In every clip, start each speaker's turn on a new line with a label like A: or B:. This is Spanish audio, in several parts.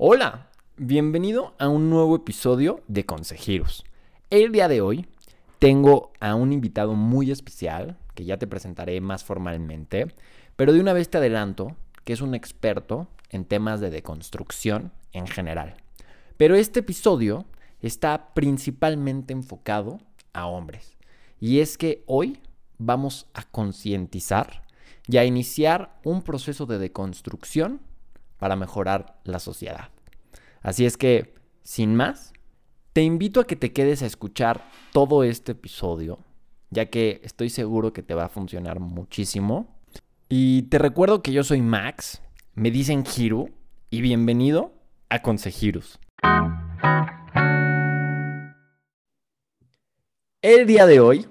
A: Hola, bienvenido a un nuevo episodio de Consejeros. El día de hoy tengo a un invitado muy especial que ya te presentaré más formalmente, pero de una vez te adelanto que es un experto en temas de deconstrucción en general. Pero este episodio está principalmente enfocado a hombres. Y es que hoy vamos a concientizar y a iniciar un proceso de deconstrucción para mejorar la sociedad. Así es que, sin más, te invito a que te quedes a escuchar todo este episodio, ya que estoy seguro que te va a funcionar muchísimo. Y te recuerdo que yo soy Max, me dicen Hiru, y bienvenido a Consejirus. El día de hoy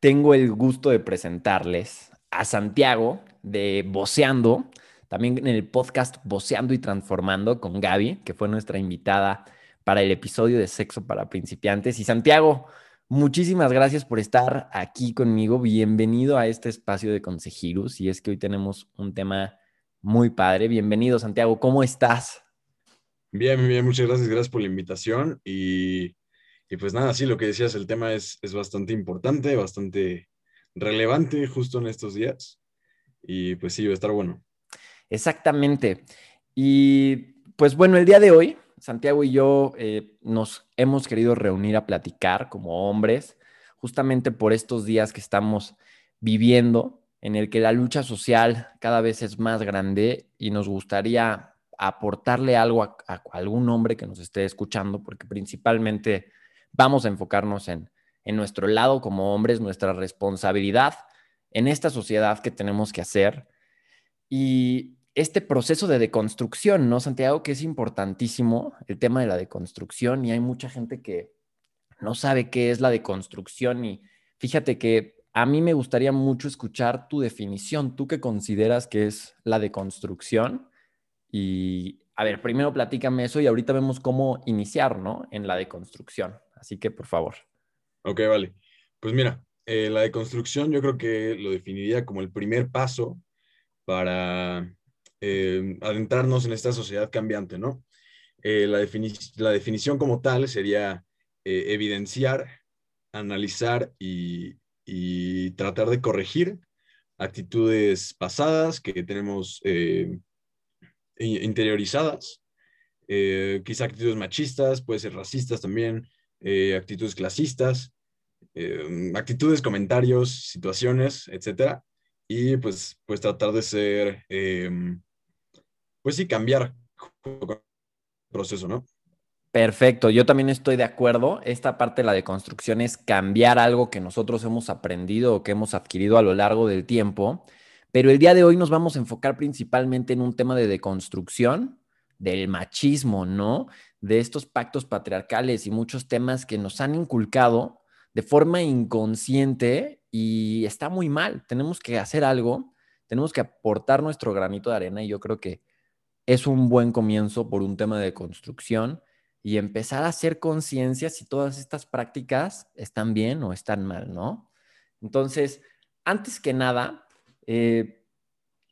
A: tengo el gusto de presentarles a Santiago de Boceando, también en el podcast Boceando y Transformando con Gaby, que fue nuestra invitada para el episodio de Sexo para Principiantes. Y Santiago, muchísimas gracias por estar aquí conmigo. Bienvenido a este espacio de Consejirus. Y es que hoy tenemos un tema muy padre. Bienvenido, Santiago. ¿Cómo estás?
B: Bien, bien, muchas gracias. Gracias por la invitación. Y, y pues nada, sí, lo que decías, el tema es, es bastante importante, bastante relevante justo en estos días. Y pues sí, va a estar bueno.
A: Exactamente. Y pues bueno, el día de hoy, Santiago y yo eh, nos hemos querido reunir a platicar como hombres, justamente por estos días que estamos viviendo, en el que la lucha social cada vez es más grande y nos gustaría aportarle algo a, a algún hombre que nos esté escuchando, porque principalmente vamos a enfocarnos en, en nuestro lado como hombres, nuestra responsabilidad en esta sociedad que tenemos que hacer. Y este proceso de deconstrucción, ¿no, Santiago? Que es importantísimo el tema de la deconstrucción y hay mucha gente que no sabe qué es la deconstrucción y fíjate que a mí me gustaría mucho escuchar tu definición. ¿Tú qué consideras que es la deconstrucción? Y a ver, primero platícame eso y ahorita vemos cómo iniciar, ¿no? En la deconstrucción. Así que, por favor.
B: Ok, vale. Pues mira, eh, la deconstrucción yo creo que lo definiría como el primer paso para eh, adentrarnos en esta sociedad cambiante, ¿no? Eh, la, definición como tal sería eh, evidenciar, analizar y, tratar de corregir actitudes pasadas que tenemos interiorizadas, quizá actitudes machistas, puede ser racistas también, actitudes clasistas, actitudes, comentarios, situaciones, etcétera, y pues, pues tratar de ser pues sí, cambiar el proceso, ¿no?
A: Perfecto, yo también estoy de acuerdo. Esta parte de la deconstrucción es cambiar algo que nosotros hemos aprendido o que hemos adquirido a lo largo del tiempo. Pero el día de hoy nos vamos a enfocar principalmente en un tema de deconstrucción del machismo, ¿no? De estos pactos patriarcales y muchos temas que nos han inculcado de forma inconsciente y está muy mal. Tenemos que hacer algo, tenemos que aportar nuestro granito de arena y yo creo que es un buen comienzo por un tema de construcción y empezar a hacer conciencia si todas estas prácticas están bien o están mal, ¿no? Entonces, antes que nada, eh,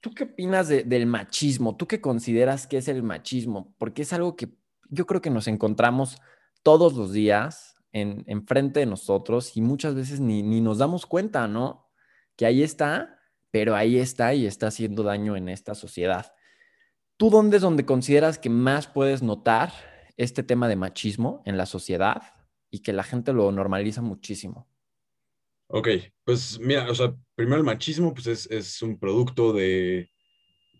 A: ¿tú qué opinas del machismo? ¿Tú qué consideras que es el machismo? Porque es algo que yo creo que nos encontramos todos los días en, frente de nosotros y muchas veces ni, ni nos damos cuenta, ¿no? Que ahí está, pero ahí está y está haciendo daño en esta sociedad. ¿Tú dónde es donde consideras que más puedes notar este tema de machismo en la sociedad y que la gente lo normaliza muchísimo?
B: Ok, pues mira, o sea, primero el machismo pues es, es un producto de,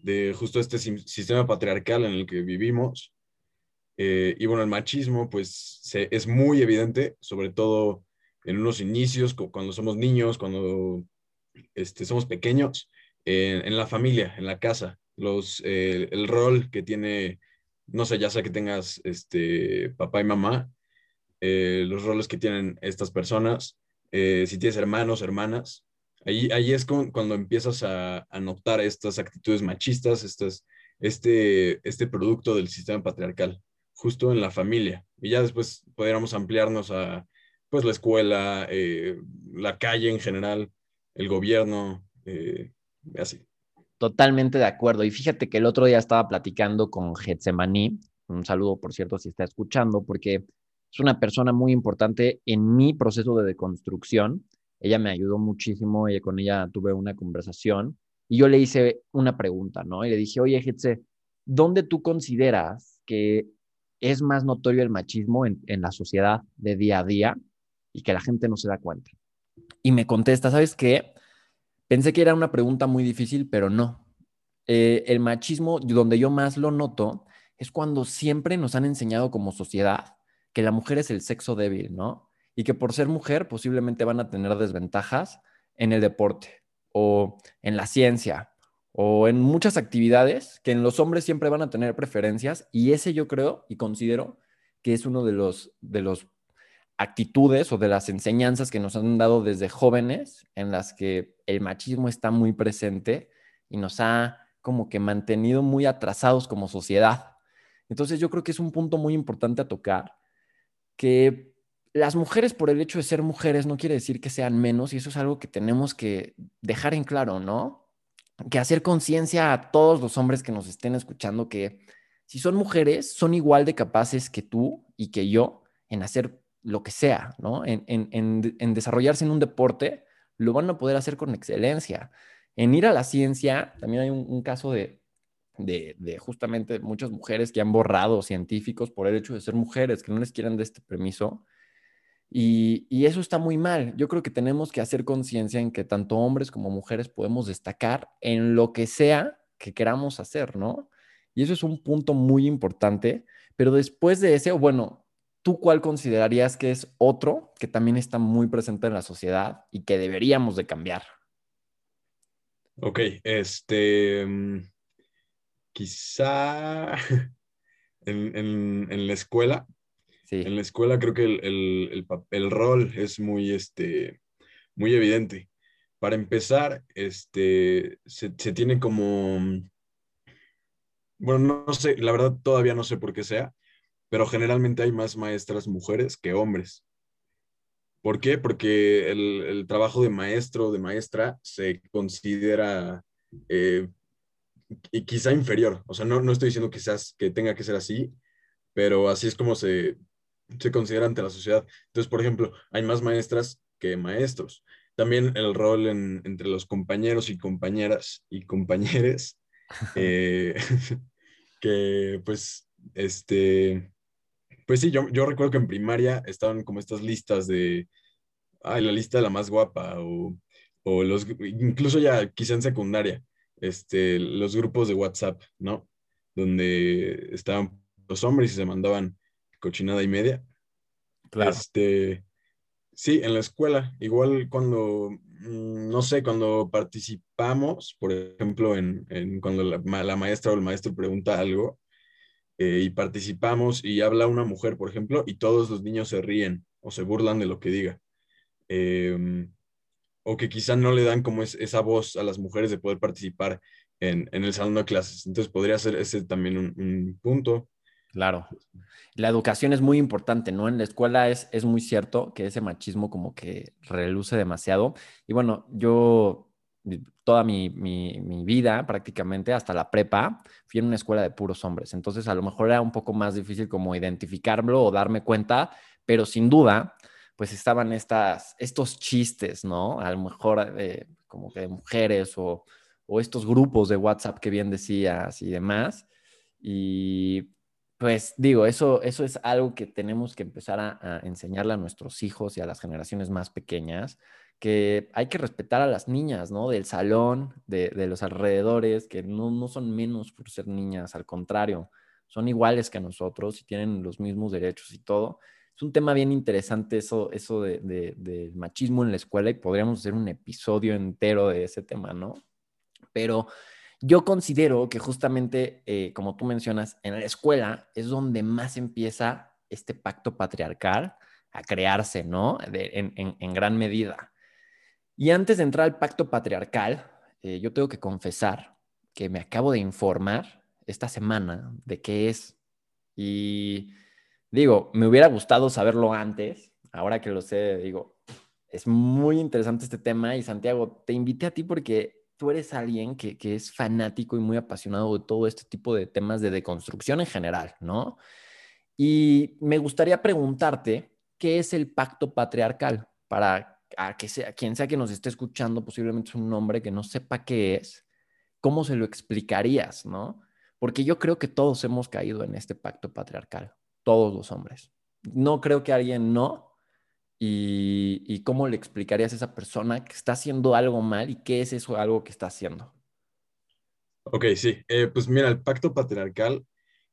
B: de, justo este sistema patriarcal en el que vivimos. Eh, y bueno, el machismo pues es muy evidente, sobre todo en unos inicios, cuando somos niños, cuando este, somos pequeños, en la familia, en la casa los, eh, el rol que tiene, no sé, ya sea que tengas este, papá y mamá, eh, los roles que tienen estas personas, eh, si tienes hermanos, hermanas, ahí, ahí es cuando empiezas a, a, notar estas actitudes machistas, estas, este, este producto del sistema patriarcal, justo en la familia. Y ya después podríamos ampliarnos a pues la escuela, la calle en general, el gobierno, así.
A: Totalmente de acuerdo. Y fíjate que el otro día estaba platicando con Getsemaní, un saludo, por cierto, si está escuchando, porque es una persona muy importante en mi proceso de deconstrucción. Ella me ayudó muchísimo, y con ella tuve una conversación y yo le hice una pregunta, ¿no? Y le dije, oye, Hetze, ¿dónde tú consideras que es más notorio el machismo en, en la sociedad de día a día y que la gente no se da cuenta? Y me contesta, ¿sabes qué? Pensé que era una pregunta muy difícil, pero no. Eh, el machismo, donde yo más lo noto, es cuando siempre nos han enseñado como sociedad que la mujer es el sexo débil, ¿no? Y que por ser mujer posiblemente van a tener desventajas en el deporte o en la ciencia o en muchas actividades que en los hombres siempre van a tener preferencias y ese yo creo y considero que es uno de los de los actitudes o de las enseñanzas que nos han dado desde jóvenes en las que el machismo está muy presente y nos ha como que mantenido muy atrasados como sociedad. Entonces yo creo que es un punto muy importante a tocar, que las mujeres por el hecho de ser mujeres no quiere decir que sean menos y eso es algo que tenemos que dejar en claro, ¿no? Que hacer conciencia a todos los hombres que nos estén escuchando que si son mujeres, son igual de capaces que tú y que yo en hacer lo que sea, ¿no? En, en, desarrollarse en un deporte, lo van a poder hacer con excelencia. En ir a la ciencia, también hay un, caso de, de, justamente muchas mujeres que han borrado científicos por el hecho de ser mujeres, que no les quieran de este permiso. Y, y, eso está muy mal. Yo creo que tenemos que hacer conciencia en que tanto hombres como mujeres podemos destacar en lo que sea que queramos hacer, ¿no? Y eso es un punto muy importante. Pero después de ese, bueno, ¿Tú cuál considerarías que es otro que también está muy presente en la sociedad y que deberíamos de cambiar?
B: Ok, este, mm, quizá en, la escuela, sí. en la escuela creo que el, el, rol es muy, este, muy evidente. Para empezar, este, se, se tiene como, bueno, no sé, la verdad todavía no sé por qué sea, pero generalmente hay más maestras mujeres que hombres. ¿Por qué? Porque el, trabajo de maestro o de maestra se considera eh, y quizá inferior. O sea, no, no estoy diciendo que, que tenga que ser así, pero así es como se, se considera ante la sociedad. Entonces, por ejemplo, hay más maestras que maestros. También el rol entre los compañeros y compañeras y compañeres, eh, que pues, este, pues sí, yo, yo recuerdo que en primaria estaban como estas listas de, ay, la lista de la más guapa, o, o los, incluso ya quizá en secundaria, este, los grupos de WhatsApp, ¿no? Donde estaban los hombres y se mandaban cochinada y media. Claro. Este, sí, en la escuela, igual cuando, mm, no sé, cuando participamos, por ejemplo, en, en cuando la, la, maestra o el maestro pregunta algo, eh, y participamos y habla una mujer, por ejemplo, y todos los niños se ríen o se burlan de lo que diga. Em, o que quizá no le dan como es, esa voz a las mujeres de poder participar en, en, el salón de clases. Entonces podría ser ese también un, punto.
A: Claro. La educación es muy importante, ¿no? En la escuela es, es muy cierto que ese machismo como que reluce demasiado. Y bueno, yo toda mi, vida prácticamente, hasta la prepa, fui en una escuela de puros hombres. Entonces a lo mejor era un poco más difícil como identificarlo o darme cuenta, pero sin duda, pues estaban estas, estos chistes, ¿no? A lo mejor como que de mujeres o, estos grupos de WhatsApp que bien decías y demás. Y pues digo, eso, eso es algo que tenemos que empezar a, a enseñarle a nuestros hijos y a las generaciones más pequeñas, que hay que respetar a las niñas, ¿no? Del salón, de, los alrededores, que no, son menos por ser niñas, al contrario, son iguales que nosotros y tienen los mismos derechos y todo. Es un tema bien interesante eso, eso de, del machismo en la escuela y podríamos hacer un episodio entero de ese tema, ¿no? Pero yo considero que justamente, eh, como tú mencionas, en la escuela es donde más empieza este pacto patriarcal a crearse, ¿no? en gran medida. Y antes de entrar al pacto patriarcal, eh, yo tengo que confesar que me acabo de informar esta semana de qué es. Y digo, me hubiera gustado saberlo antes. Ahora que lo sé, digo, es muy interesante este tema. Y Santiago, te invité a ti porque tú eres alguien que, que es fanático y muy apasionado de todo este tipo de temas de deconstrucción en general, ¿no? Y me gustaría preguntarte, ¿qué es el pacto patriarcal? Para a que sea, quien sea que nos esté escuchando, posiblemente es un hombre que no sepa qué es, ¿cómo se lo explicarías, no? Porque yo creo que todos hemos caído en este pacto patriarcal, todos los hombres. No creo que alguien no. Y, cómo le explicarías a esa persona que está haciendo algo mal y qué es eso algo que está haciendo?
B: Ok, sí. Eh, pues mira, el pacto patriarcal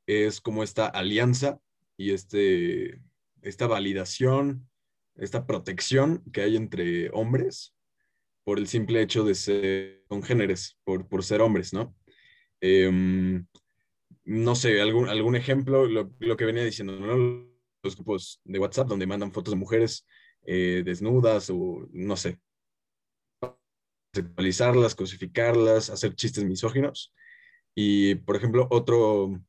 B: es como esta alianza y este, esta validación, esta protección que hay entre hombres por el simple hecho de ser congéneres, por, por ser hombres, ¿no? Em, no sé, algún, algún ejemplo, lo, lo, que venía diciendo. Los grupos de WhatsApp donde mandan fotos de mujeres eh, desnudas o no sé, sexualizarlas, cosificarlas, hacer chistes misóginos. Y, por ejemplo, otro,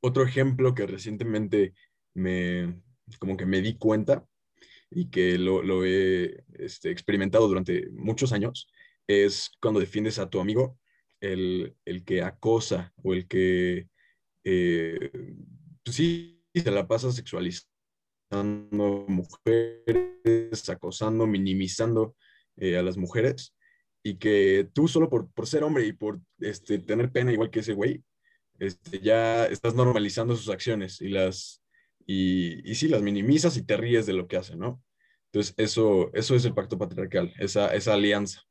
B: otro ejemplo que recientemente me, como que me di cuenta y que lo, lo he este, experimentado durante muchos años, es cuando defiendes a tu amigo, el, el que acosa o el que, eh, pues sí, se la pasa sexualizando mujeres, acosando, minimizando eh, a las mujeres, y que tú solo por, por ser hombre y por este, tener pena igual que ese güey, este, ya estás normalizando sus acciones y las, y, y sí, las minimizas y te ríes de lo que hacen, ¿no? Entonces, eso, eso es el pacto patriarcal, esa, esa alianza.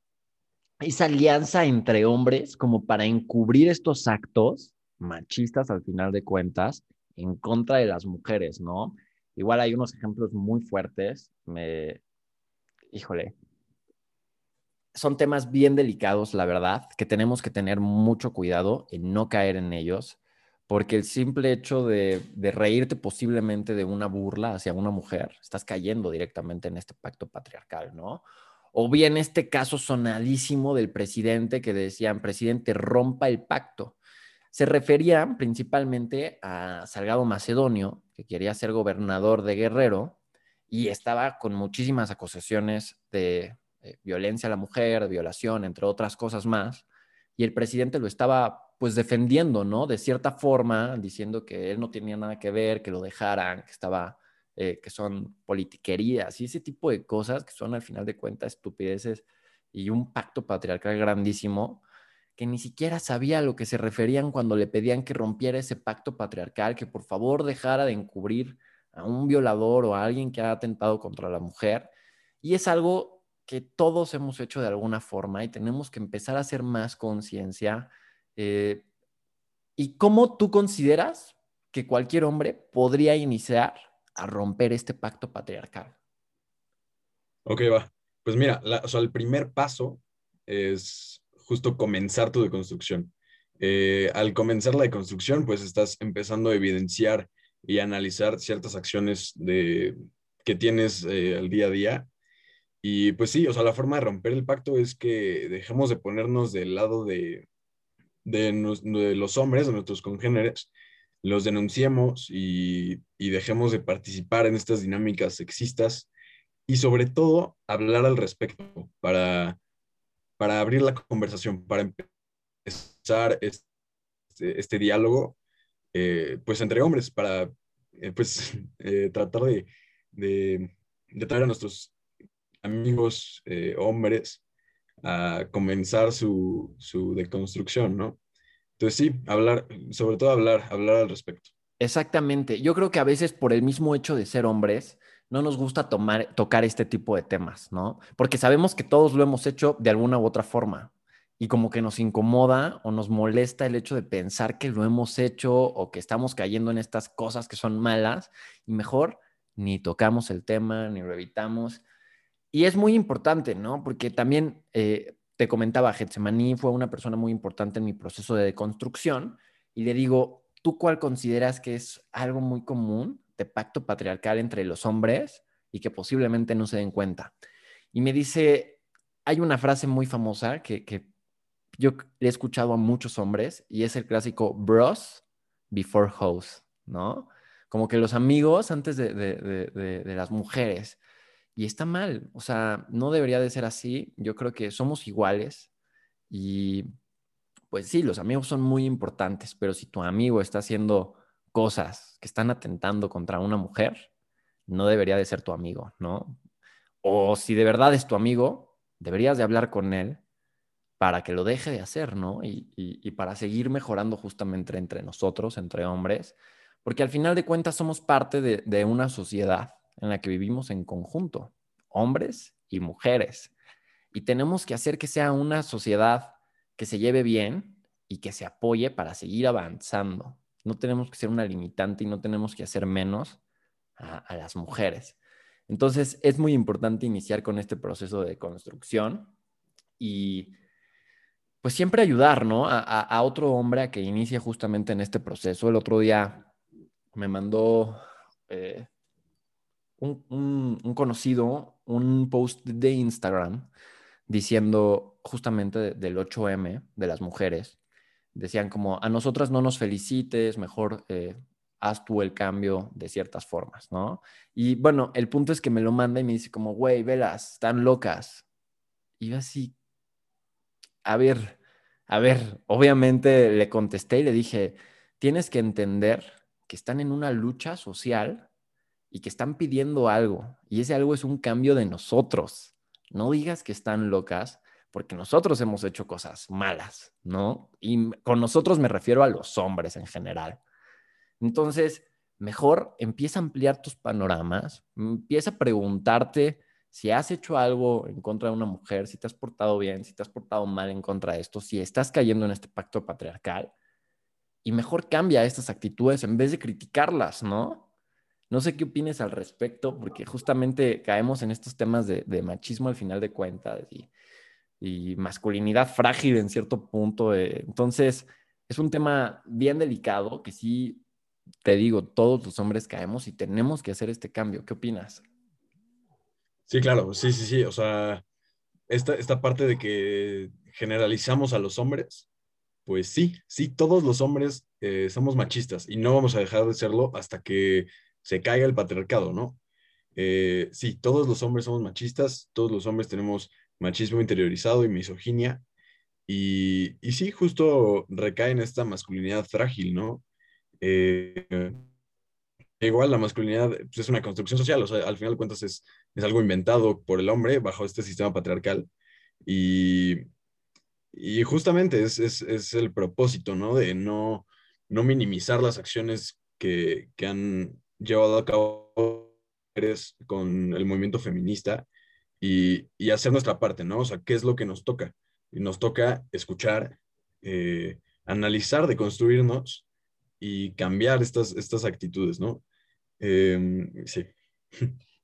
A: Esa alianza entre hombres como para encubrir estos actos machistas al final de cuentas en contra de las mujeres, ¿no? Igual hay unos ejemplos muy fuertes, me, híjole, son temas bien delicados, la verdad, que tenemos que tener mucho cuidado en no caer en ellos, porque el simple hecho de, reírte posiblemente de una burla hacia una mujer, estás cayendo directamente en este pacto patriarcal, ¿no? O bien este caso sonadísimo del presidente que decían, presidente, rompa el pacto. Se refería principalmente a Salgado Macedonio, que quería ser gobernador de Guerrero y estaba con muchísimas acusaciones de eh, violencia a la mujer, violación, entre otras cosas más, y el presidente lo estaba pues defendiendo, ¿no? De cierta forma, diciendo que él no tenía nada que ver, que lo dejaran, que estaba, eh, que son politiquerías y ese tipo de cosas que son al final de cuentas estupideces y un pacto patriarcal grandísimo que ni siquiera sabía a lo que se referían cuando le pedían que rompiera ese pacto patriarcal, que por favor dejara de encubrir a un violador o a alguien que ha atentado contra la mujer. Y es algo que todos hemos hecho de alguna forma y tenemos que empezar a hacer más conciencia. Eh, ¿Y cómo tú consideras que cualquier hombre podría iniciar a romper este pacto patriarcal?
B: Ok, va. Pues mira, o sea, el primer paso es justo comenzar tu deconstrucción. Eh, al comenzar la deconstrucción, pues estás empezando a evidenciar y analizar ciertas acciones de, que tienes eh, al día a día y pues sí, o sea, la forma de romper el pacto es que dejemos de ponernos del lado de, de, los hombres, de nuestros congéneres, los denunciemos y, y, dejemos de participar en estas dinámicas sexistas y sobre todo hablar al respecto para, para abrir la conversación, para empezar este, este diálogo eh, pues entre hombres, para eh, pues eh, tratar de, de, de traer a nuestros amigos hombres a comenzar su, su deconstrucción, ¿no? Entonces sí, hablar, sobre todo hablar, hablar al respecto.
A: Exactamente. Yo creo que a veces por el mismo hecho de ser hombres, no nos gusta tomar, tocar este tipo de temas, ¿no? Porque sabemos que todos lo hemos hecho de alguna u otra forma y como que nos incomoda o nos molesta el hecho de pensar que lo hemos hecho o que estamos cayendo en estas cosas que son malas y mejor ni tocamos el tema, ni lo evitamos y es muy importante, ¿no? Porque también eh, te comentaba, Getsemaní fue una persona muy importante en mi proceso de deconstrucción y le digo, ¿tú cuál consideras que es algo muy común de pacto patriarcal entre los hombres y que posiblemente no se den cuenta? Y me dice, hay una frase muy famosa que, que yo he escuchado a muchos hombres y es el clásico bros before hoes, ¿no? Como que los amigos antes de, de, de las mujeres. Y está mal, o sea, no debería de ser así. Yo creo que somos iguales Y pues sí, los amigos son muy importantes, pero si tu amigo está haciendo cosas que están atentando contra una mujer, no debería de ser tu amigo, ¿no? O si de verdad es tu amigo, deberías de hablar con él para que lo deje de hacer, ¿no? Y, para seguir mejorando justamente entre nosotros, entre hombres, porque al final de cuentas somos parte de, de una sociedad en la que vivimos en conjunto, hombres y mujeres. Y tenemos que hacer que sea una sociedad que se lleve bien y que se apoye para seguir avanzando. No tenemos que ser una limitante y no tenemos que hacer menos a, las mujeres. Entonces, es muy importante iniciar con este proceso de construcción y pues siempre ayudar, ¿no? A, otro hombre a que inicie justamente en este proceso. El otro día me mandó eh, un, conocido un post de Instagram diciendo justamente del 8M de las mujeres. Decían como, a nosotras no nos felicites, mejor eh, haz tú el cambio de ciertas formas, ¿no? Y bueno, el punto es que me lo manda y me dice como, güey, velas, están locas. Y yo así, a ver, a ver, obviamente le contesté y le dije, tienes que entender que están en una lucha social y que están pidiendo algo. Y ese algo es un cambio de nosotros. No digas que están locas porque nosotros hemos hecho cosas malas, ¿no? Y con nosotros me refiero a los hombres en general. Entonces, mejor empieza a ampliar tus panoramas, empieza a preguntarte si has hecho algo en contra de una mujer, si te has portado bien, si te has portado mal en contra de esto, si estás cayendo en este pacto patriarcal, y mejor cambia estas actitudes en vez de criticarlas, ¿no? No sé qué opines al respecto, porque justamente caemos en estos temas de, machismo al final de cuentas y, masculinidad frágil en cierto punto. Eh, entonces, es un tema bien delicado que sí te digo, todos los hombres caemos y tenemos que hacer este cambio. ¿Qué opinas?
B: Sí, claro, sí, sí, sí. O sea, esta, esta parte de que generalizamos a los hombres, pues sí, sí, todos los hombres eh, somos machistas y no vamos a dejar de serlo hasta que se caiga el patriarcado, ¿no? Eh, sí, todos los hombres somos machistas, todos los hombres tenemos machismo interiorizado y misoginia. Y, y sí, justo recae en esta masculinidad frágil, ¿no? Eh, igual la masculinidad pues, es una construcción social, o sea, al final de cuentas es, es algo inventado por el hombre bajo este sistema patriarcal. Y, y justamente es, es, es, el propósito, ¿no? De no, no minimizar las acciones que, que han llevado a cabo con el movimiento feminista y, y, hacer nuestra parte, ¿no? O sea, ¿qué es lo que nos toca? Y nos toca escuchar, eh, analizar, deconstruirnos y cambiar estas, estas actitudes, ¿no? Em, sí.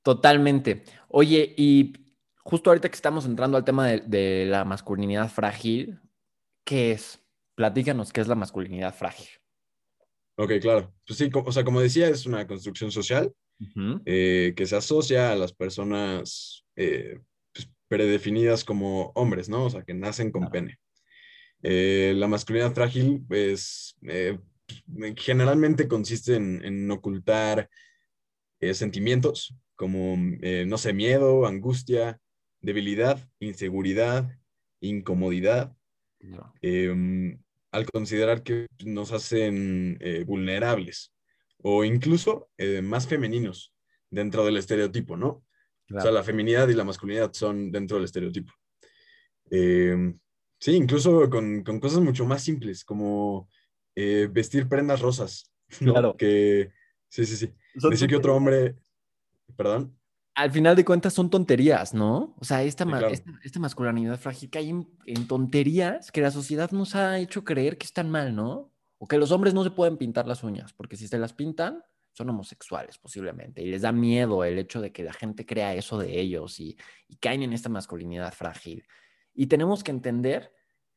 A: Totalmente. Oye, y justo ahorita que estamos entrando al tema de, la masculinidad frágil, ¿qué es? Platícanos qué es la masculinidad frágil.
B: Ok, claro. Pues sí, o sea, como decía, es una construcción social eh, que se asocia a las personas eh, pues, predefinidas como hombres, ¿no? O sea, que nacen con pene. Eh, la masculinidad frágil, pues, generalmente consiste en, ocultar sentimientos como, no sé, miedo, angustia, debilidad, inseguridad, incomodidad, em, al considerar que nos hacen eh, vulnerables o incluso más femeninos dentro del estereotipo, ¿no? O sea, la feminidad y la masculinidad son dentro del estereotipo. Em, sí, incluso con, con, cosas mucho más simples, como eh, vestir prendas rosas. Claro. Que, sí, sí, sí. Decir que otro hombre, perdón.
A: Al final de cuentas son tonterías, ¿no? O sea, esta, esta, masculinidad frágil hay en, tonterías que la sociedad nos ha hecho creer que están mal, ¿no? O que los hombres no se pueden pintar las uñas, porque si se las pintan, son homosexuales posiblemente. Y les da miedo el hecho de que la gente crea eso de ellos y, y caen en esta masculinidad frágil. Y tenemos que entender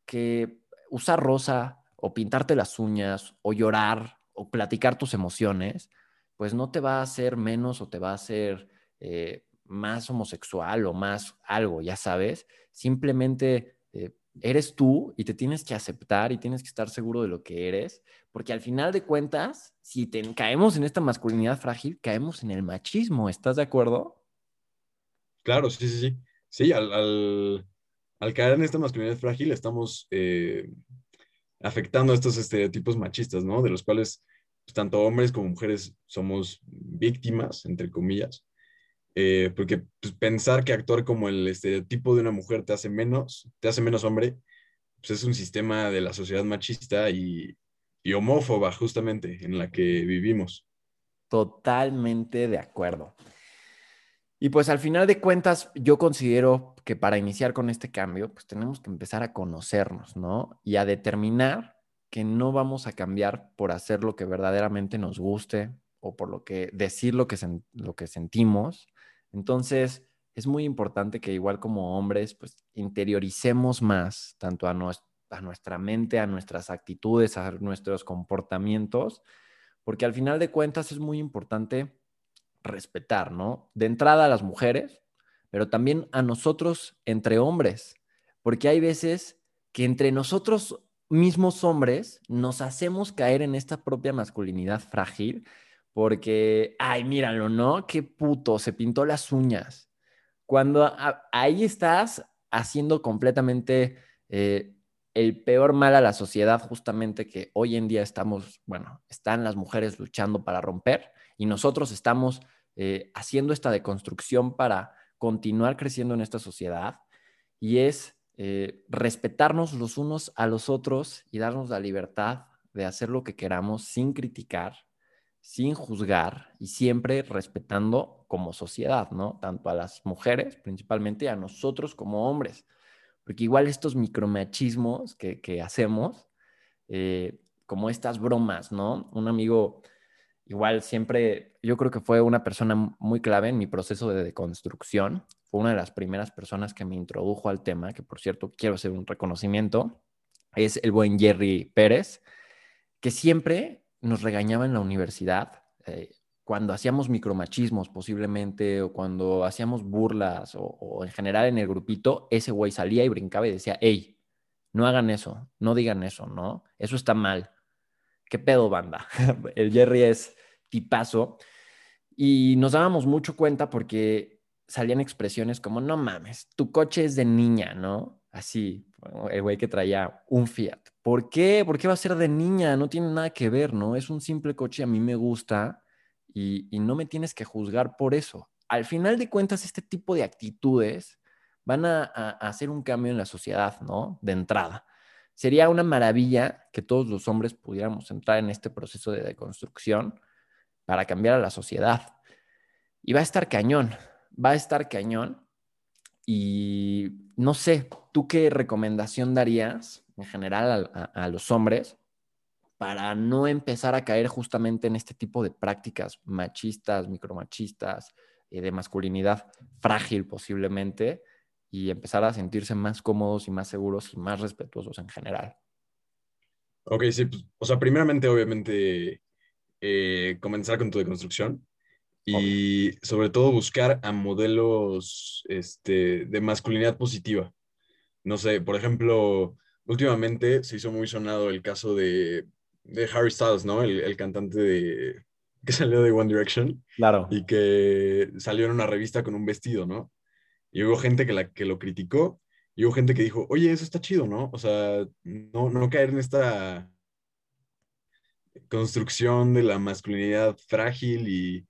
A: que usar rosa, o pintarte las uñas, o llorar, o platicar tus emociones, pues no te va a hacer menos o te va a hacer eh, más homosexual o más algo, ya sabes. Simplemente eh, eres tú y te tienes que aceptar y tienes que estar seguro de lo que eres, porque al final de cuentas, si te, caemos en esta masculinidad frágil, caemos en el machismo, ¿estás de acuerdo?
B: Claro, sí, sí, sí. Sí, al, caer en esta masculinidad frágil estamos eh, afectando estos estereotipos machistas, ¿no? De los cuales pues, tanto hombres como mujeres somos víctimas, entre comillas, eh, porque pues, pensar que actuar como el estereotipo de una mujer te hace menos, te hace menos hombre, pues es un sistema de la sociedad machista y, y homófoba justamente en la que vivimos.
A: Totalmente de acuerdo. Y pues al final de cuentas, yo considero que para iniciar con este cambio, pues tenemos que empezar a conocernos, ¿no? Y a determinar que no vamos a cambiar por hacer lo que verdaderamente nos guste o por lo que decir lo que, lo que sentimos. Entonces, es muy importante que igual como hombres, pues interioricemos más tanto a, a nuestra mente, a nuestras actitudes, a nuestros comportamientos, porque al final de cuentas es muy importante respetar, ¿no? De entrada a las mujeres, pero también a nosotros entre hombres, porque hay veces que entre nosotros mismos hombres nos hacemos caer en esta propia masculinidad frágil, porque, ay, míralo, ¿no? Qué puto, se pintó las uñas. Cuando ahí estás haciendo completamente eh, el peor mal a la sociedad, justamente que hoy en día estamos, bueno, están las mujeres luchando para romper y nosotros estamos eh, haciendo esta deconstrucción para continuar creciendo en esta sociedad y es eh, respetarnos los unos a los otros y darnos la libertad de hacer lo que queramos sin criticar, sin juzgar y siempre respetando como sociedad, ¿no? Tanto a las mujeres, principalmente a nosotros como hombres, porque igual estos micromachismos que, que hacemos, eh, como estas bromas, ¿no? Un amigo igual siempre, yo creo que fue una persona muy clave en mi proceso de deconstrucción. Fue una de las primeras personas que me introdujo al tema, que por cierto quiero hacer un reconocimiento. Es el buen Jerry Pérez, que siempre nos regañaba en la universidad eh, cuando hacíamos micromachismos posiblemente o cuando hacíamos burlas o, o en general en el grupito, ese güey salía y brincaba y decía, hey, no hagan eso, no digan eso, ¿no? Eso está mal ¿qué pedo, banda? El Jerry es tipazo. Y nos dábamos mucho cuenta porque salían expresiones como, no mames, tu coche es de niña, ¿no? Así, el güey que traía un Fiat. ¿Por qué? ¿Por qué va a ser de niña? No tiene nada que ver, ¿no? Es un simple coche, a mí me gusta y, no me tienes que juzgar por eso. Al final de cuentas, este tipo de actitudes van a hacer un cambio en la sociedad, ¿no? De entrada. Sería una maravilla que todos los hombres pudiéramos entrar en este proceso de deconstrucción para cambiar a la sociedad. Y va a estar cañón, va a estar cañón. Y no sé, ¿tú qué recomendación darías en general a, los hombres para no empezar a caer justamente en este tipo de prácticas machistas, micromachistas, eh, de masculinidad frágil posiblemente? y empezar a sentirse más cómodos y más seguros y más respetuosos en general.
B: Ok, sí, pues, o sea, primeramente, obviamente, eh, comenzar con tu deconstrucción y sobre todo buscar a modelos este, de masculinidad positiva. No sé, por ejemplo, últimamente se hizo muy sonado el caso de, de Harry Styles, ¿no? El, el, cantante de, que salió de One Direction.
A: Claro.
B: Y que salió en una revista con un vestido, ¿no? Y hubo gente que, la, que lo criticó y hubo gente que dijo, oye, eso está chido, ¿no? O sea, no, no caer en esta construcción de la masculinidad frágil y,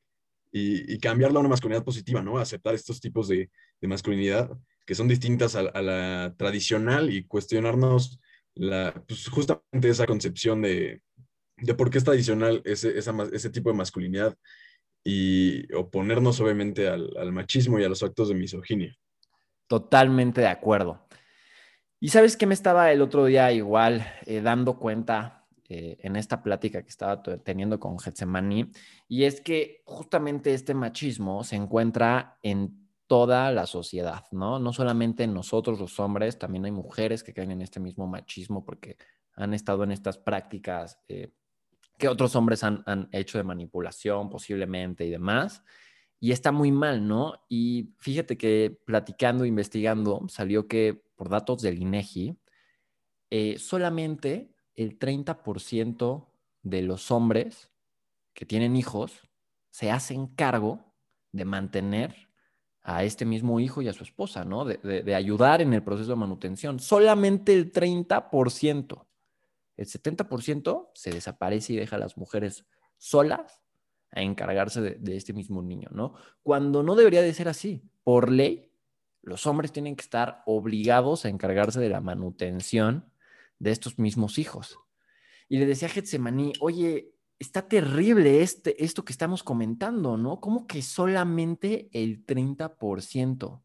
B: y, cambiarla a una masculinidad positiva, ¿no? Aceptar estos tipos de, de masculinidad que son distintas a, la tradicional y cuestionarnos la, pues justamente esa concepción de, de por qué es tradicional ese, ese tipo de masculinidad y oponernos obviamente al, machismo y a los actos de misoginia.
A: Totalmente de acuerdo. Y sabes que me estaba el otro día igual eh, dando cuenta eh, en esta plática que estaba teniendo con Getsemani, y es que justamente este machismo se encuentra en toda la sociedad, ¿no? No solamente en nosotros los hombres, también hay mujeres que caen en este mismo machismo porque han estado en estas prácticas eh, que otros hombres han, hecho de manipulación posiblemente y demás. Y está muy mal, ¿no? Y fíjate que platicando, investigando, salió que por datos del INEGI, eh, solamente el 30% de los hombres que tienen hijos se hacen cargo de mantener a este mismo hijo y a su esposa, ¿no? De, ayudar en el proceso de manutención. Solamente el 30%. El 70% se desaparece y deja a las mujeres solas a encargarse de, este mismo niño, ¿no? Cuando no debería de ser así. Por ley, los hombres tienen que estar obligados a encargarse de la manutención de estos mismos hijos. Y le decía a Getsemaní, oye, está terrible este, esto que estamos comentando, ¿no? ¿Cómo que solamente el 30%?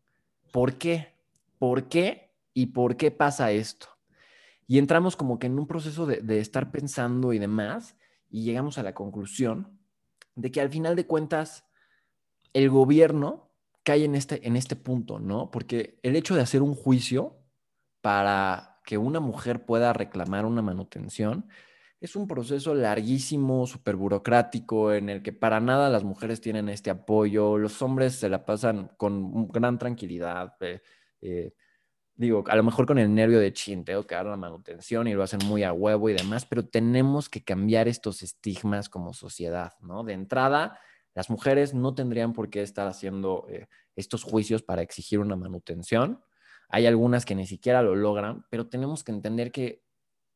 A: ¿Por qué? ¿Por qué? ¿Y por qué pasa esto? Y entramos como que en un proceso de, de estar pensando y demás, y llegamos a la conclusión de que al final de cuentas el gobierno cae en este, en este punto, ¿no? Porque el hecho de hacer un juicio para que una mujer pueda reclamar una manutención es un proceso larguísimo, súper burocrático, en el que para nada las mujeres tienen este apoyo, los hombres se la pasan con gran tranquilidad. Eh, eh, digo, a lo mejor con el nervio de chin, tengo que dar la manutención y lo hacen muy a huevo y demás, pero tenemos que cambiar estos estigmas como sociedad, ¿no? De entrada, las mujeres no tendrían por qué estar haciendo eh, estos juicios para exigir una manutención. Hay algunas que ni siquiera lo logran, pero tenemos que entender que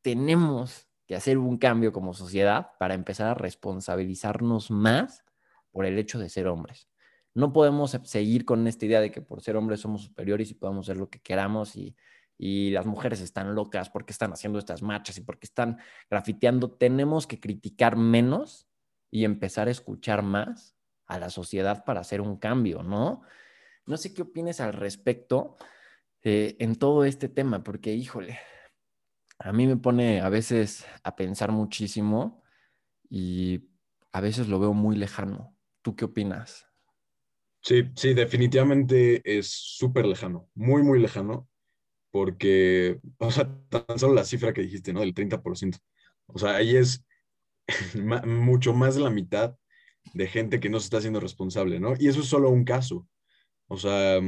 A: tenemos que hacer un cambio como sociedad para empezar a responsabilizarnos más por el hecho de ser hombres. No podemos seguir con esta idea de que por ser hombres somos superiores y podemos hacer lo que queramos y, las mujeres están locas porque están haciendo estas marchas y porque están grafiteando. Tenemos que criticar menos y empezar a escuchar más a la sociedad para hacer un cambio, ¿no? No sé qué opines al respecto eh, en todo este tema, porque híjole, a mí me pone a veces a pensar muchísimo y a veces lo veo muy lejano. ¿Tú qué opinas?
B: Sí, sí, definitivamente es súper lejano, muy, muy lejano, porque, o sea, tan solo la cifra que dijiste, ¿no? Del 30%. O sea, ahí es mucho más de la mitad de gente que no se está haciendo responsable, ¿no? Y eso es solo un caso. O sea,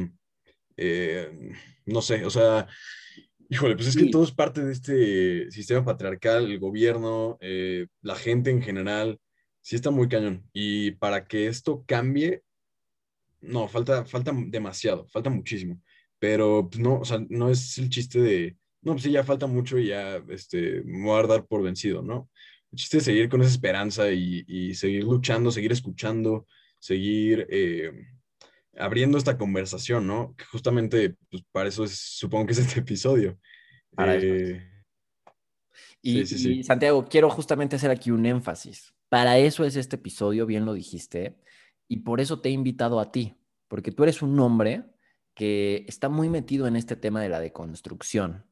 B: eh, no sé, o sea, híjole, pues es que todo es parte de este sistema patriarcal, el gobierno, eh, la gente en general, sí está muy cañón. Y para que esto cambie, no, falta, falta demasiado, falta muchísimo. Pero pues, no, o sea, no es el chiste de, no, pues sí, ya falta mucho y ya este, me voy a dar por vencido, ¿no? El chiste es seguir con esa esperanza y, seguir luchando, seguir escuchando, seguir eh, abriendo esta conversación, ¿no? Que justamente, pues para eso es, supongo que es este episodio.
A: Eh, y, y Santiago, quiero justamente hacer aquí un énfasis. Para eso es este episodio, bien lo dijiste y por eso te he invitado a ti, porque tú eres un hombre que está muy metido en este tema de la deconstrucción.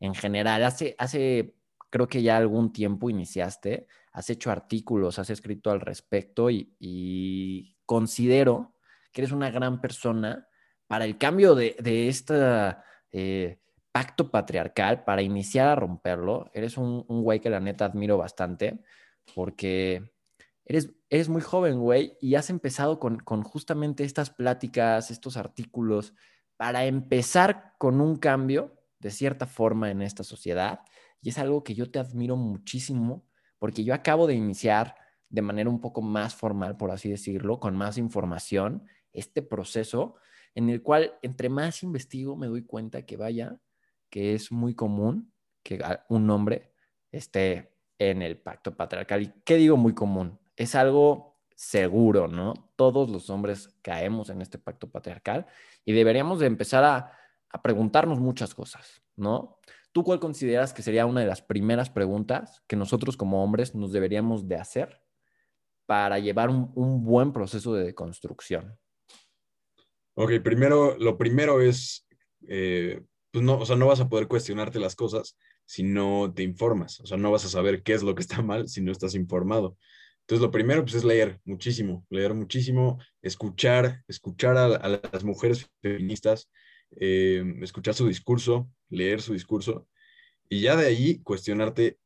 A: En general, hace, hace creo que ya algún tiempo iniciaste, has hecho artículos, has escrito al respecto y, considero que eres una gran persona para el cambio de, de este pacto patriarcal, para iniciar a romperlo. Eres un, un güey que la neta admiro bastante porque eres, muy joven, güey, y has empezado con, justamente estas pláticas, estos artículos, para empezar con un cambio de cierta forma en esta sociedad. Y es algo que yo te admiro muchísimo, porque yo acabo de iniciar de manera un poco más formal, por así decirlo, con más información, este proceso en el cual entre más investigo me doy cuenta que vaya, que es muy común que un hombre esté en el pacto patriarcal. ¿Y qué digo muy común? es algo seguro, ¿no? Todos los hombres caemos en este pacto patriarcal y deberíamos de empezar a, preguntarnos muchas cosas, ¿no? ¿Tú cuál consideras que sería una de las primeras preguntas que nosotros como hombres nos deberíamos de hacer para llevar un, buen proceso de deconstrucción?
B: Ok, primero, lo primero es, eh, pues no, o sea, no vas a poder cuestionarte las cosas si no te informas, o sea, no vas a saber qué es lo que está mal si no estás informado. Entonces, lo primero pues, es leer muchísimo, leer muchísimo, escuchar, escuchar a, las mujeres feministas, eh, escuchar su discurso, leer su discurso, y ya de ahí cuestionarte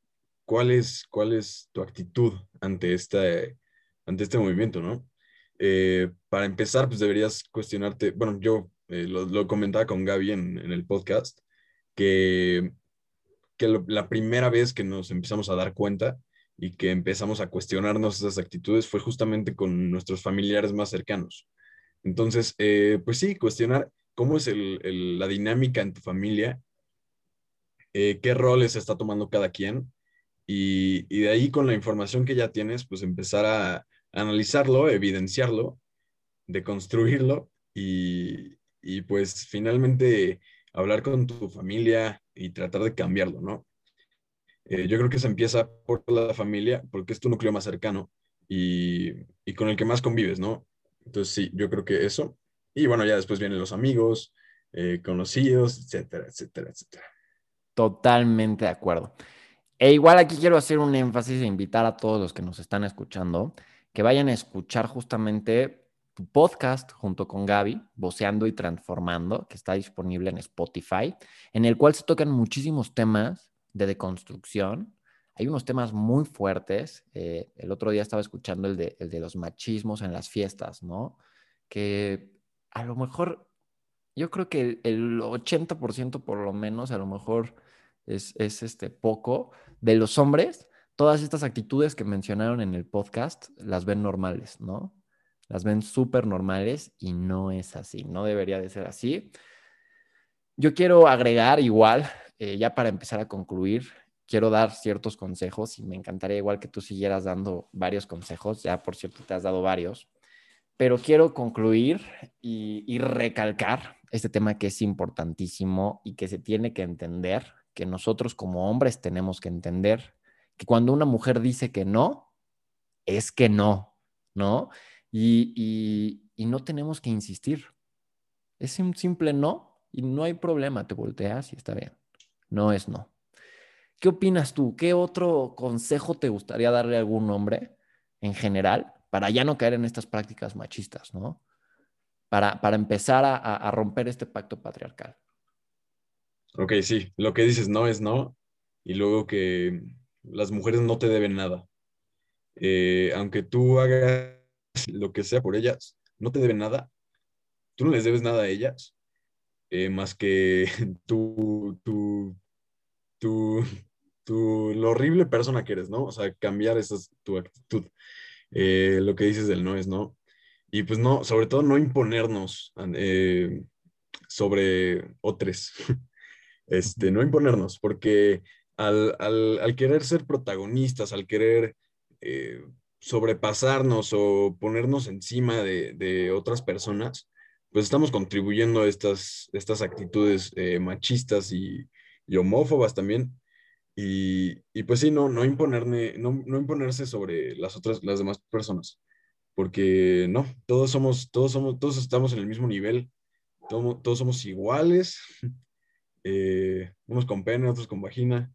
B: cuál es, cuál es tu actitud ante, esta, ante este movimiento, ¿no? Eh, para empezar, pues deberías cuestionarte, bueno, yo eh, lo, comentaba con Gaby en, el podcast, que, que la primera vez que nos empezamos a dar cuenta y que empezamos a cuestionarnos esas actitudes fue justamente con nuestros familiares más cercanos. Entonces, eh, pues sí, cuestionar cómo es la dinámica en tu familia, qué roles está tomando cada quien y, de ahí con la información que ya tienes, pues empezar a, analizarlo, evidenciarlo, deconstruirlo y, y pues finalmente hablar con tu familia y tratar de cambiarlo, ¿no? Eh, yo creo que se empieza por la familia, porque es tu núcleo más cercano y, y, con el que más convives, ¿no? Entonces, sí, yo creo que eso. Y bueno, ya después vienen los amigos, eh, conocidos, etcétera, etcétera, etcétera.
A: Totalmente de acuerdo. E igual aquí quiero hacer un énfasis e invitar a todos los que nos están escuchando que vayan a escuchar justamente tu podcast junto con Gaby, Voceando y Transformando, que está disponible en Spotify, en el cual se tocan muchísimos temas de deconstrucción. Hay unos temas muy fuertes. Eh, el otro día estaba escuchando el de, los machismos en las fiestas, ¿no? Que a lo mejor, yo creo que el 80% por lo menos, a lo mejor es, es este poco, de los hombres, todas estas actitudes que mencionaron en el podcast las ven normales, ¿no? Las ven súper normales y no es así, no debería de ser así. Yo quiero agregar igual, eh, ya para empezar a concluir, quiero dar ciertos consejos y me encantaría igual que tú siguieras dando varios consejos, ya por cierto te has dado varios, pero quiero concluir y, y recalcar este tema que es importantísimo y que se tiene que entender, que nosotros como hombres tenemos que entender, que cuando una mujer dice que no, es que no, ¿no? Y, y, no tenemos que insistir. Es un simple no y no hay problema, te volteas y está bien. No es no. ¿Qué opinas tú? ¿Qué otro consejo te gustaría darle a algún hombre en general para ya no caer en estas prácticas machistas, ¿no? Para, para empezar a, a romper este pacto patriarcal.
B: Ok, sí, lo que dices no es no, y luego que las mujeres no te deben nada. Eh, aunque tú hagas lo que sea por ellas, no te deben nada. Tú no les debes nada a ellas, eh, más que tu, tu, tu, tu, lo horrible persona que eres, ¿no? O sea, cambiar esa tu actitud. Eh, lo que dices del no es no. Y pues no, sobre todo no imponernos eh, sobre otros. Este, no imponernos, porque al, al, al, querer ser protagonistas, al querer sobrepasarnos o ponernos encima de, de, otras personas, pues estamos contribuyendo a estas, estas actitudes eh, machistas y, y, homófobas también. Y, y, pues sí, no, no, imponerme, no, no, imponerse sobre las otras, las demás personas, porque no, todos somos, todos somos, todos estamos en el mismo nivel, todos, todos somos iguales, eh, unos con pene, otros con vagina.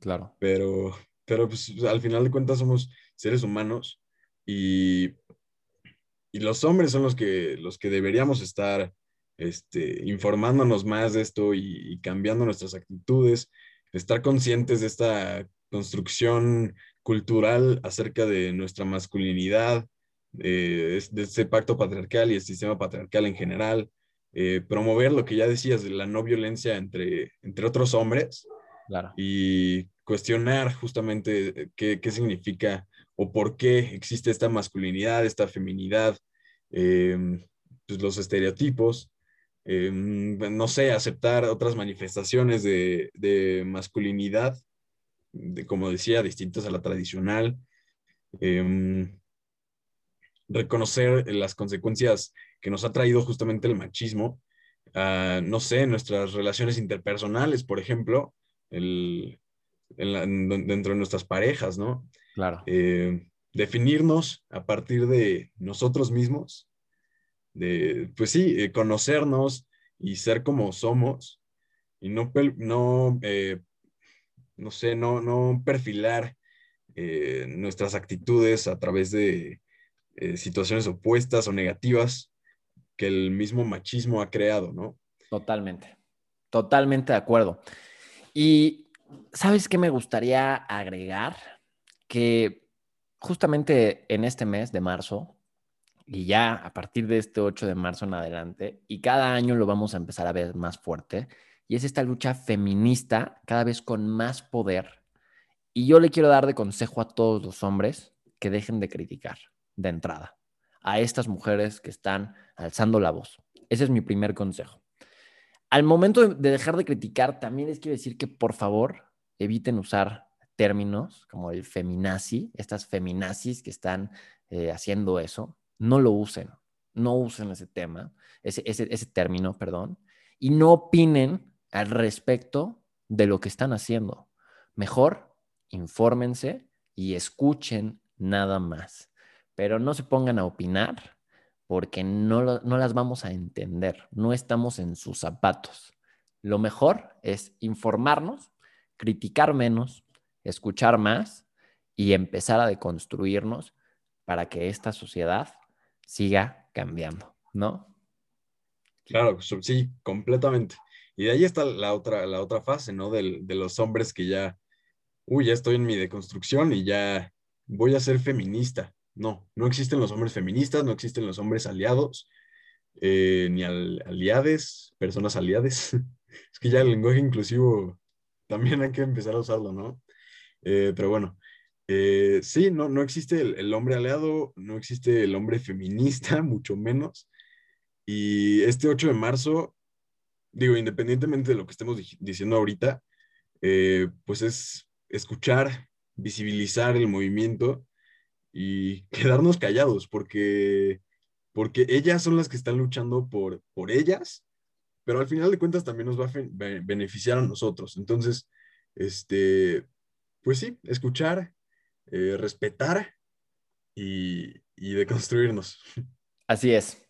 A: Claro.
B: Pero, pero pues al final de cuentas somos seres humanos y, y los hombres son los que, los que deberíamos estar este, informándonos más de esto y, cambiando nuestras actitudes, estar conscientes de esta construcción cultural acerca de nuestra masculinidad, de este pacto patriarcal y el sistema patriarcal en general, eh, promover lo que ya decías de la no violencia entre, entre otros hombres y cuestionar justamente eh, qué, qué, significa o por qué existe esta masculinidad, esta feminidad, eh, pues los estereotipos, eh, no sé, aceptar otras manifestaciones de, de masculinidad, de, como decía, distintas a la tradicional, eh, reconocer las consecuencias que nos ha traído justamente el machismo, uh, no sé, nuestras relaciones interpersonales, por ejemplo, el, dentro de nuestras parejas, ¿no?
A: Claro.
B: Eh, definirnos a partir de nosotros mismos, de, pues sí, eh, conocernos y ser como somos y no, no, eh, no sé, no, no perfilar nuestras actitudes a través de situaciones opuestas o negativas que el mismo machismo ha creado, ¿no?
A: Totalmente, totalmente de acuerdo. Y ¿sabes qué me gustaría agregar? Que justamente en este mes de marzo, y ya a partir de este 8 de marzo en adelante, y cada año lo vamos a empezar a ver más fuerte, y es esta lucha feminista cada vez con más poder. Y yo le quiero dar de consejo a todos los hombres que dejen de criticar de entrada. a estas mujeres que están alzando la voz. Ese es mi primer consejo. Al momento de dejar de criticar, también les quiero decir que por favor eviten usar términos como el feminazi, estas feminazis que están eh, haciendo eso, no lo usen, no usen ese tema, ese, ese término, perdón, y no opinen al respecto de lo que están haciendo. Mejor infórmense y escuchen nada más, pero no se pongan a opinar porque no, no las vamos a entender, no estamos en sus zapatos. Lo mejor es informarnos, criticar menos, escuchar más y empezar a deconstruirnos para que esta sociedad siga cambiando, ¿no?
B: Claro, sí, completamente. Y de ahí está la otra, la otra fase, ¿no? de los hombres que ya, uy, ya estoy en mi deconstrucción y ya voy a ser feminista. No, no existen los hombres feministas, no existen los hombres aliados, eh, ni aliades, personas aliades. es que ya el lenguaje inclusivo también hay que empezar a usarlo, ¿no? Eh, pero bueno, eh, sí, no, no existe el, hombre aliado, no existe el hombre feminista, mucho menos. Y este 8 de marzo, digo, independientemente de lo que estemos diciendo ahorita, pues es escuchar, visibilizar el movimiento y quedarnos callados, porque, porque ellas son las que están luchando por, por ellas, pero al final de cuentas también nos va a beneficiar a nosotros. Entonces, este, pues sí, escuchar, eh, respetar y, y deconstruirnos.
A: Así es.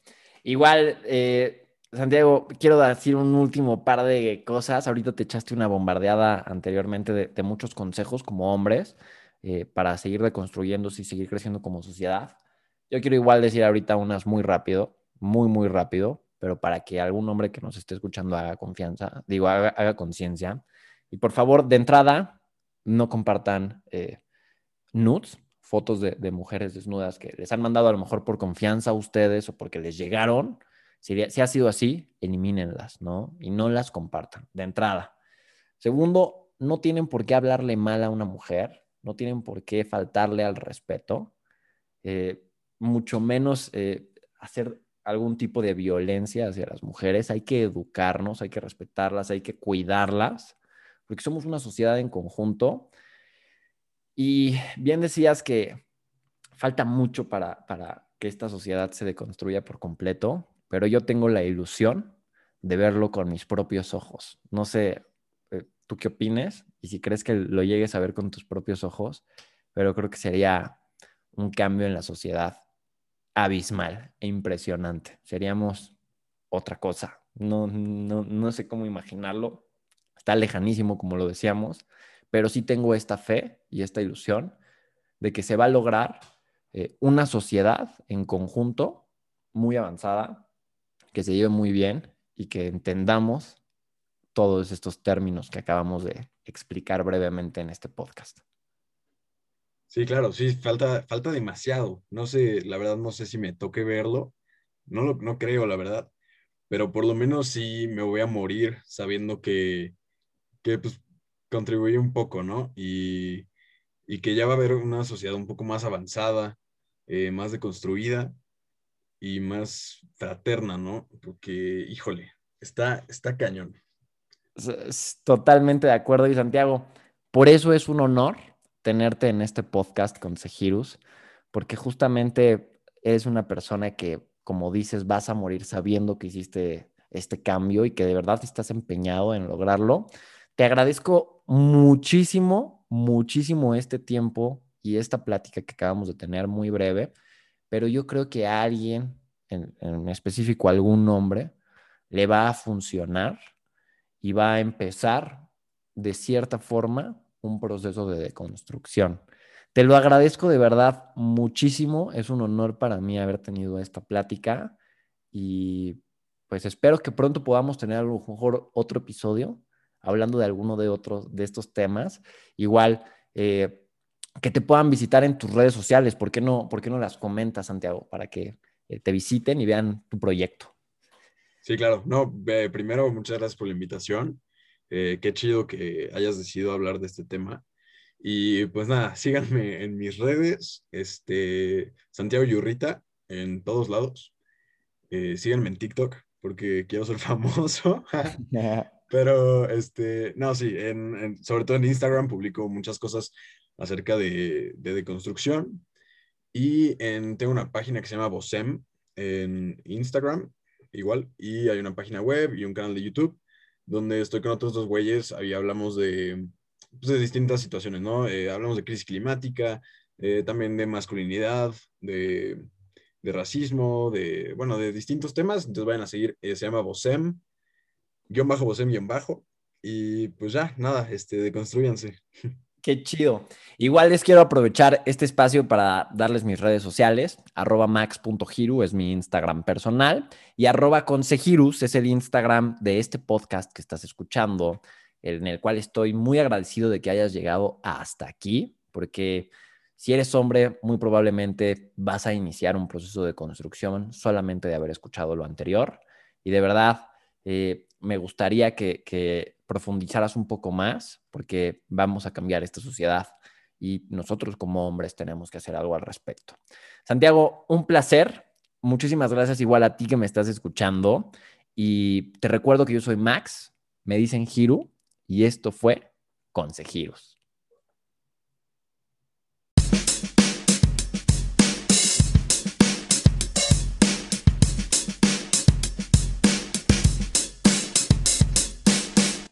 A: Igual, eh, Santiago, quiero decir un último par de cosas. Ahorita te echaste una bombardeada anteriormente de, de muchos consejos como hombres. Eh, para seguir reconstruyéndose y seguir creciendo como sociedad. Yo quiero igual decir ahorita unas muy rápido, muy, muy rápido, pero para que algún hombre que nos esté escuchando haga confianza, digo, haga, conciencia. Y por favor, de entrada, no compartan eh, nudes, fotos de, mujeres desnudas que les han mandado a lo mejor por confianza a ustedes o porque les llegaron. Si, si ha sido así, elimínenlas, ¿no? Y no las compartan, de entrada. Segundo, no tienen por qué hablarle mal a una mujer no tienen por qué faltarle al respeto, eh, mucho menos eh, hacer algún tipo de violencia hacia las mujeres. Hay que educarnos, hay que respetarlas, hay que cuidarlas, porque somos una sociedad en conjunto. Y bien decías que falta mucho para, para que esta sociedad se deconstruya por completo, pero yo tengo la ilusión de verlo con mis propios ojos. No sé, tú qué opines y si crees que lo llegues a ver con tus propios ojos, pero creo que sería un cambio en la sociedad abismal e impresionante. Seríamos otra cosa. No, no, sé cómo imaginarlo. Está lejanísimo, como lo decíamos, pero sí tengo esta fe y esta ilusión de que se va a lograr eh, una sociedad en conjunto muy avanzada, que se lleve muy bien y que entendamos todos estos términos que acabamos de explicar brevemente en este podcast.
B: Sí, claro, sí, falta, falta demasiado. No sé, la verdad no sé si me toque verlo. No, lo, no creo, la verdad. Pero por lo menos sí me voy a morir sabiendo que, que pues, contribuye un poco, ¿no? Y, y, que ya va a haber una sociedad un poco más avanzada, eh, más deconstruida y más fraterna, ¿no? Porque, híjole, está, está cañón.
A: Totalmente de acuerdo, y Santiago. Por eso es un honor tenerte en este podcast con Sejirus, porque justamente eres una persona que, como dices, vas a morir sabiendo que hiciste este cambio y que de verdad estás empeñado en lograrlo. Te agradezco muchísimo, muchísimo este tiempo y esta plática que acabamos de tener, muy breve, pero yo creo que a alguien, en, en específico algún hombre, le va a funcionar y va a empezar de cierta forma un proceso de deconstrucción. Te lo agradezco de verdad muchísimo. Es un honor para mí haber tenido esta plática y pues espero que pronto podamos tener a lo mejor otro episodio hablando de alguno de otros de estos temas. Igual eh, que te puedan visitar en tus redes sociales. ¿Por qué no, por qué no las comentas, Santiago? Para que eh, te visiten y vean tu proyecto.
B: Sí, claro. No, primero, muchas gracias por la invitación. Eh, qué chido que hayas decidido hablar de este tema. Y pues nada, síganme en mis redes, este, Santiago Yurrita, en todos lados. Eh, síganme en TikTok porque quiero ser famoso. Pero, este, no, sí, en, sobre todo en Instagram publico muchas cosas acerca de, de deconstrucción. Y en, tengo una página que se llama Bosem en Instagram, igual. Y hay una página web y un canal de YouTube donde estoy con otros dos güeyes. Ahí hablamos de, pues, distintas situaciones, ¿no? Eh, hablamos de crisis climática, eh, también de masculinidad, de, de, racismo, de, bueno, de distintos temas. Entonces vayan a seguir, eh, se llama Bosem, guion bajo Bosem, guion bajo. Y pues ya, nada, este, deconstruyanse.
A: Qué chido. Igual les quiero aprovechar este espacio para darles mis redes sociales. Arroba max.giru es mi Instagram personal y arroba consejirus es el Instagram de este podcast que estás escuchando, en el cual estoy muy agradecido de que hayas llegado hasta aquí, porque si eres hombre, muy probablemente vas a iniciar un proceso de construcción solamente de haber escuchado lo anterior. Y de verdad, eh, me gustaría que, profundizaras un poco más, porque vamos a cambiar esta sociedad y nosotros como hombres tenemos que hacer algo al respecto. Santiago, un placer. Muchísimas gracias igual a ti que me estás escuchando. Y te recuerdo que yo soy Max, me dicen Giru, y esto fue Consejiros.